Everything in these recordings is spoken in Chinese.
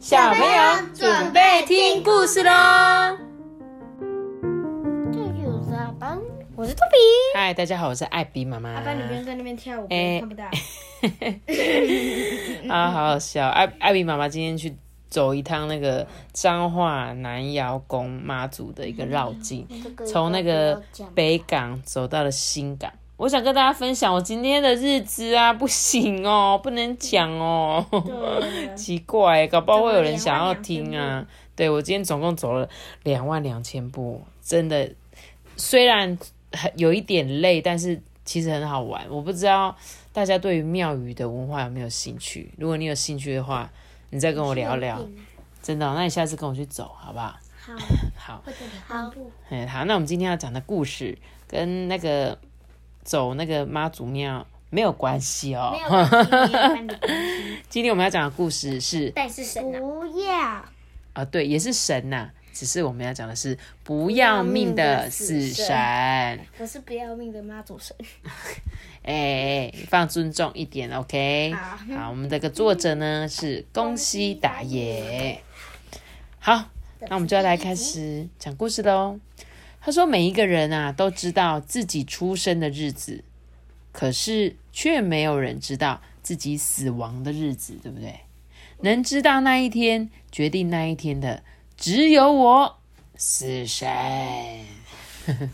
小朋友准备听故事喽！这就是阿班，我是托比。嗨，大家好，我是艾比妈妈。阿班，你不用在那边跳舞，哎看不到。啊，好好笑！艾艾比妈妈今天去走一趟那个彰化南窑宫妈祖的一个绕境，从那个北港走到了新港。我想跟大家分享我今天的日子啊，不行哦，不能讲哦。奇怪，搞不好会有人想要听啊。对我今天总共走了两万两千步，真的，虽然很有一点累，但是其实很好玩。我不知道大家对于庙宇的文化有没有兴趣？如果你有兴趣的话，你再跟我聊聊。真的哦、那你下次跟我去走好不好？好，好，好，那我们今天要讲的故事跟那个走那个妈祖庙没有关系哦。没有。今天我们要讲的故事是但是神不要，啊，对，也是神呐、只是我们要讲的是不要命的死神。哎、我是不要命的妈祖神。哎放尊重一点，OK？好好，我们这个作者呢是宫西达也。好，那我们就要来开始讲故事喽。他说，每一个人啊都知道自己出生的日子，可是却没有人知道自己死亡的日子，对不对？能知道那一天，决定那一天的，只有我，死神。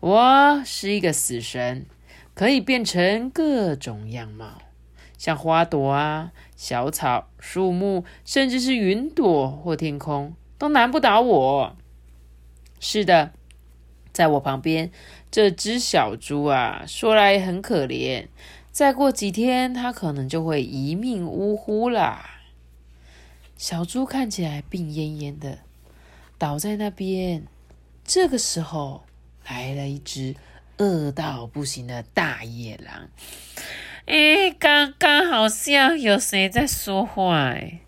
我是一个死神，可以变成各种样貌，像花朵啊、小草、树木，甚至是云朵或天空，都难不倒我。是的，在我旁边这只小猪啊，说来很可怜，再过几天它可能就会一命呜呼啦。小猪看起来病恹恹的，倒在那边。这个时候，来了一只饿到不行的大野狼。哎，刚刚好像有谁在说话哎！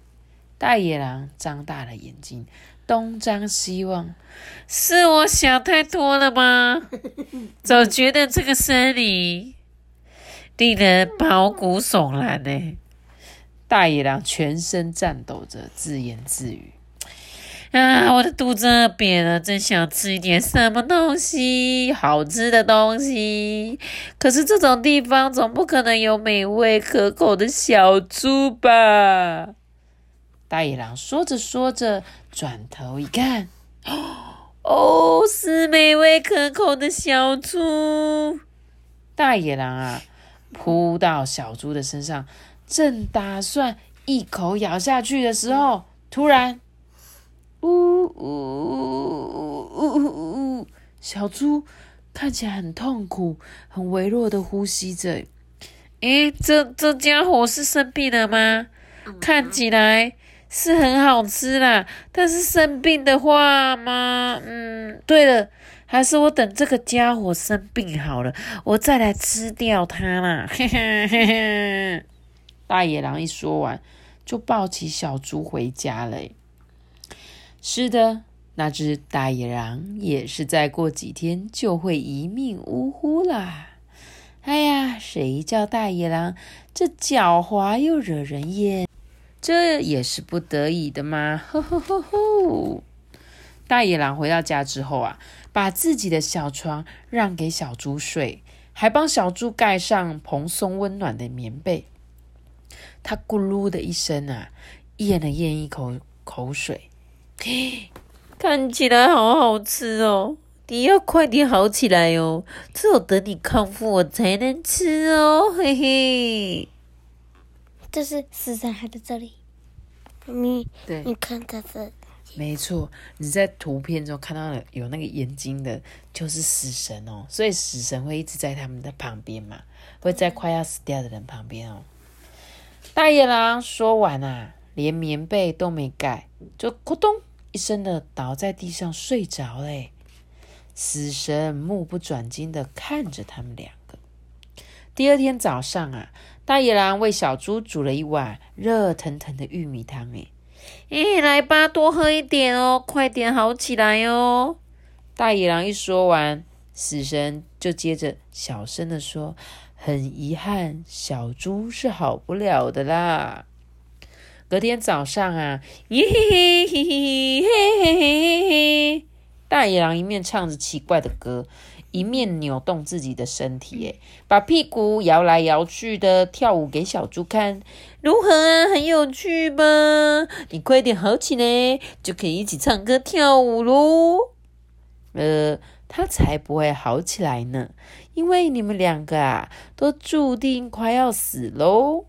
大野狼张大了眼睛，东张西望。是我想太多了吗？总觉得这个森林令人毛骨悚然呢。大野狼全身颤抖着，自言自语。啊，我的肚子饿扁了，真想吃一点什么东西，好吃的东西。可是这种地方总不可能有美味可口的小猪吧？大野狼说着说着，转头一看，哦，是美味可口的小猪。大野狼啊，扑到小猪的身上，正打算一口咬下去的时候，突然。呜呜呜呜呜！小猪看起来很痛苦，很微弱的呼吸着。诶，这这家伙是生病了吗？看起来是很好吃啦，但是生病的话嘛？嗯，对了，还是我等这个家伙生病好了，我再来吃掉它啦。嘿嘿嘿嘿！大野狼一说完，就抱起小猪回家了。是的，那只大野狼也是再过几天就会一命呜呼啦。哎呀，谁叫大野狼这狡猾又惹人厌？这也是不得已的嘛！吼吼吼吼！大野狼回到家之后啊，把自己的小床让给小猪睡，还帮小猪盖上蓬松温暖的棉被。他咕噜的一声啊，咽了咽一口口水。看起来好好吃哦！你要快点好起来哦，只有等你康复，我才能吃哦，嘿嘿。这是死神还在这里。你对你看在这，没错，你在图片中看到了有那个眼睛的，就是死神哦。所以死神会一直在他们的旁边嘛，会在快要死掉的人旁边哦。大野狼说完啊，连棉被都没盖，就咕咚一声的倒在地上睡着嘞。死神目不转睛的看着他们两个。第二天早上啊，大野狼为小猪煮了一碗热腾腾的玉米汤，诶，诶，来吧，多喝一点哦，快点好起来哦。大野狼一说完，死神就接着小声的说：“很遗憾，小猪是好不了的啦。”隔天早上啊，嘿嘿嘿嘿嘿嘿嘿嘿，大野狼一面唱着奇怪的歌，一面扭动自己的身体，哎，把屁股摇来摇去的跳舞给小猪看，如何啊？很有趣吧？你快点好起来，就可以一起唱歌跳舞喽。呃，他才不会好起来呢，因为你们两个啊，都注定快要死喽。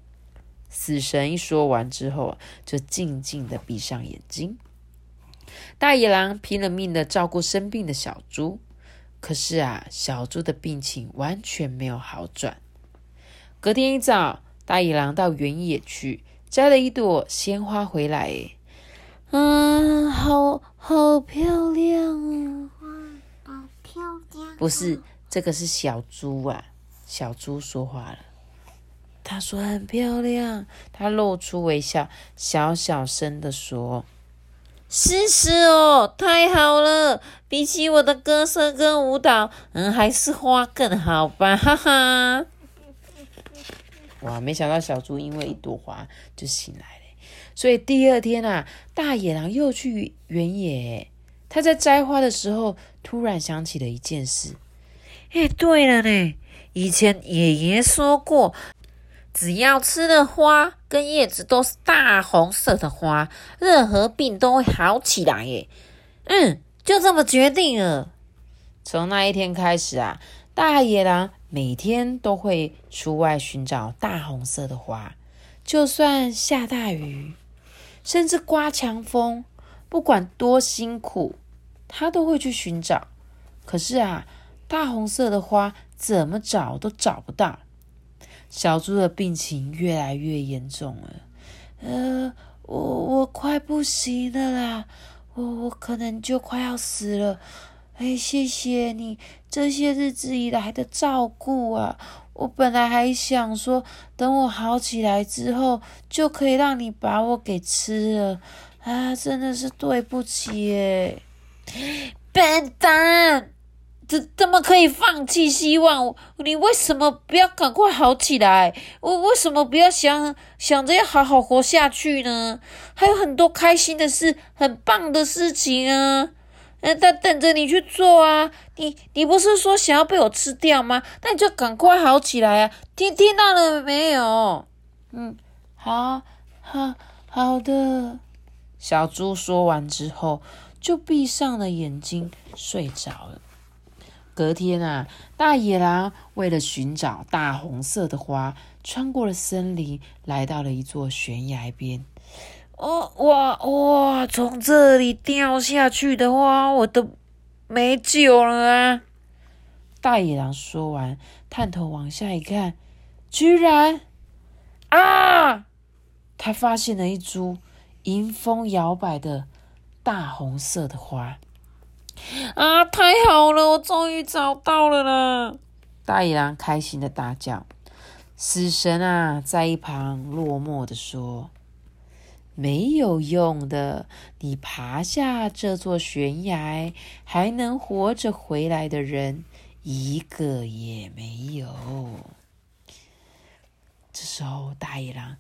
死神一说完之后，就静静的闭上眼睛。大野狼拼了命的照顾生病的小猪，可是啊，小猪的病情完全没有好转。隔天一早，大野狼到原野去摘了一朵鲜花回来，嗯，好好漂亮啊！好漂亮！不是，这个是小猪啊。小猪说话了。他说很漂亮，他露出微笑，小小声的说：“是是哦，太好了，比起我的歌声跟舞蹈，嗯，还是花更好吧，哈哈。”哇，没想到小猪因为一朵花就醒来了，所以第二天啊，大野狼又去原野。他在摘花的时候，突然想起了一件事。哎，对了呢，以前爷爷说过。只要吃的花跟叶子都是大红色的花，任何病都会好起来耶。嗯，就这么决定了。从那一天开始啊，大野狼每天都会出外寻找大红色的花，就算下大雨，甚至刮强风，不管多辛苦，他都会去寻找。可是啊，大红色的花怎么找都找不到。小猪的病情越来越严重了，呃，我我快不行了啦，我我可能就快要死了。哎，谢谢你这些日子以来的照顾啊！我本来还想说，等我好起来之后，就可以让你把我给吃了啊！真的是对不起耶，笨蛋！怎怎么可以放弃希望？你为什么不要赶快好起来？我为什么不要想想着要好好活下去呢？还有很多开心的事，很棒的事情啊！呃，他等着你去做啊！你你不是说想要被我吃掉吗？那你就赶快好起来啊！听听到了没有？嗯，好，好，好的。小猪说完之后，就闭上了眼睛，睡着了。隔天啊，大野狼为了寻找大红色的花，穿过了森林，来到了一座悬崖边。哦，哇哇！从这里掉下去的话，我都没救了啊！大野狼说完，探头往下一看，居然啊，他发现了一株迎风摇摆的大红色的花。啊！太好了，我终于找到了啦！大野狼开心的大叫。死神啊，在一旁落寞的说：“没有用的，你爬下这座悬崖，还能活着回来的人一个也没有。”这时候，大野狼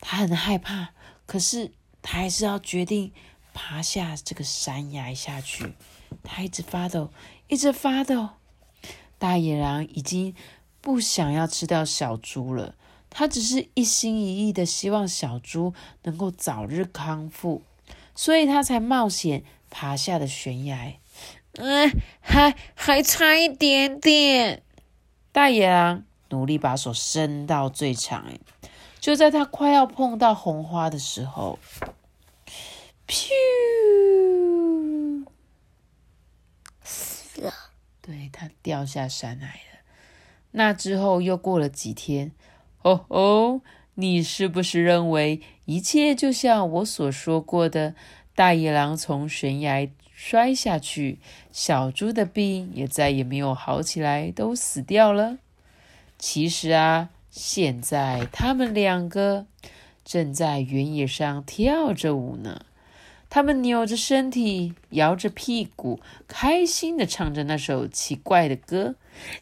他很害怕，可是他还是要决定爬下这个山崖下去。他一直发抖，一直发抖。大野狼已经不想要吃掉小猪了，他只是一心一意的希望小猪能够早日康复，所以他才冒险爬下了悬崖。嗯，还还差一点点。大野狼努力把手伸到最长，哎，就在他快要碰到红花的时候，噗！对他掉下山来了。那之后又过了几天，哦哦，你是不是认为一切就像我所说过的？大野狼从悬崖摔下去，小猪的病也再也没有好起来，都死掉了。其实啊，现在他们两个正在原野上跳着舞呢。他们扭着身体，摇着屁股，开心的唱着那首奇怪的歌。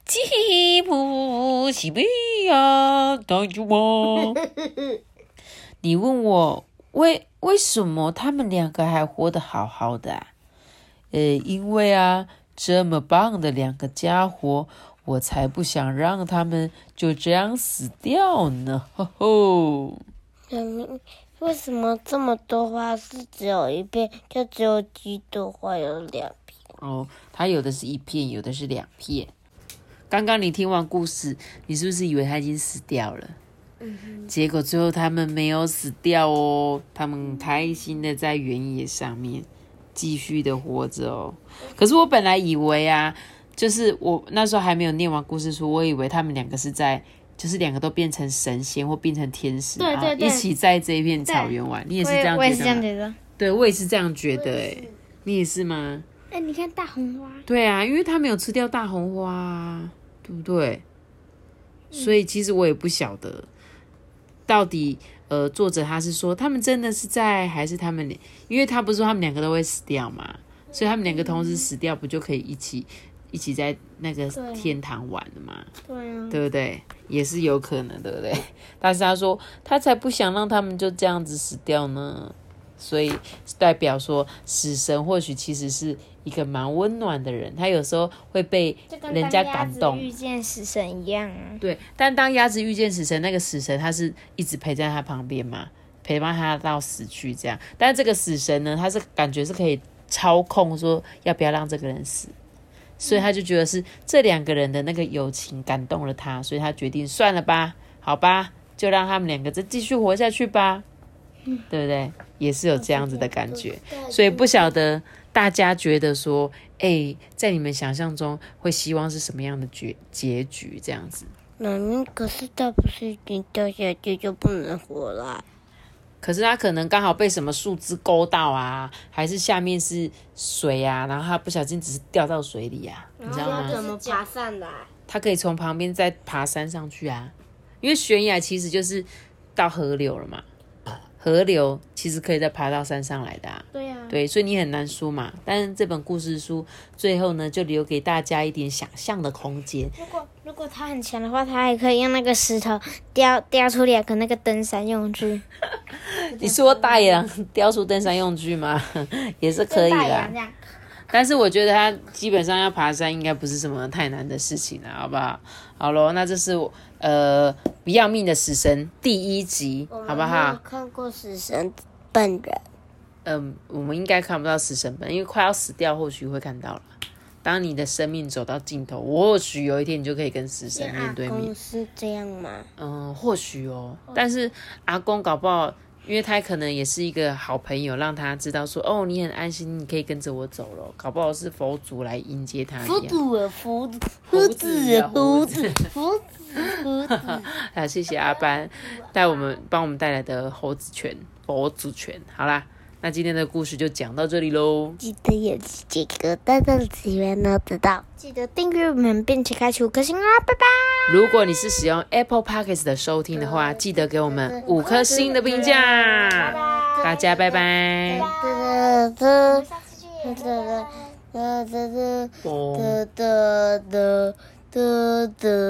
吉普西比亚带着我。你问我为为什么他们两个还活得好好的啊？呃，因为啊，这么棒的两个家伙，我才不想让他们就这样死掉呢。吼吼。嗯，为什么这么多花是只有一片，就只有几朵花有两片？哦，它有的是一片，有的是两片。刚刚你听完故事，你是不是以为它已经死掉了？结果最后他们没有死掉哦，他们开心的在原野上面继续的活着哦。可是我本来以为啊，就是我那时候还没有念完故事书，我以为他们两个是在，就是两个都变成神仙或变成天使，然后对对对一起在这一片草原玩。你也是这样我也是这觉得吗？样觉得。对，我也是这样觉得。哎，你也是吗？哎、你看大红花，对啊，因为他没有吃掉大红花啊，对不对？所以其实我也不晓得，到底呃，作者他是说他们真的是在，还是他们两？因为他不是说他们两个都会死掉嘛，所以他们两个同时死掉，不就可以一起一起在那个天堂玩的嘛？对啊，对不对？也是有可能，对不对？但是他说他才不想让他们就这样子死掉呢，所以代表说死神或许其实是一个蛮温暖的人，他有时候会被人家感动。遇见死神一样啊。对，但当鸭子遇见死神，那个死神他是一直陪在他旁边嘛，陪伴他到死去这样。但是这个死神呢，他是感觉是可以操控说要不要让这个人死，所以他就觉得是这两个人的那个友情感动了他，所以他决定算了吧，好吧，就让他们两个再继续活下去吧，对不对？也是有这样子的感觉，所以不晓得大家觉得说，哎、在你们想象中会希望是什么样的结结局这样子？妈咪，可是他不是已经掉下去就不能活了？可是他可能刚好被什么树枝勾到啊，还是下面是水啊，然后他不小心只是掉到水里啊，你知道吗？怎么爬上来？他可以从旁边再爬山上去啊，因为悬崖其实就是到河流了嘛，河流其实可以再爬到山上来的啊。对呀、对，所以你很难说嘛。但是这本故事书最后呢，就留给大家一点想象的空间。如果如果他很强的话，他还可以用那个石头雕雕出两个那个登山用具，你说大野狼雕出登山用具吗？也是可以啦。但是我觉得他基本上要爬山，应该不是什么太难的事情了，好不好？好咯，那这是我呃不要命的死神第一集，好不好？看过死神本人，嗯，我们应该看不到死神本，因为快要死掉，或许会看到了。当你的生命走到尽头，或许有一天你就可以跟死神面对面公。是这样吗？嗯，或许哦，但是阿公搞不好，因为他可能也是一个好朋友，让他知道说，哦，你很安心，你可以跟着我走了。搞不好是佛祖来迎接他一样。子，福子，胡子啊胡子福子，福子。啊，谢谢阿班带我们帮我们带来的猴子拳、佛祖拳。好啦，那今天的故事就讲到这里喽。记得也是这个蛋蛋起源呢，知道。记得订阅我们，并且开启五颗星啊！拜拜。如果你是使用 Apple Podcasts 的收听的话，记得给我们五颗星的评价。大家拜拜。哒哒哒哒哒哒哒哦哒哒哒哒哒。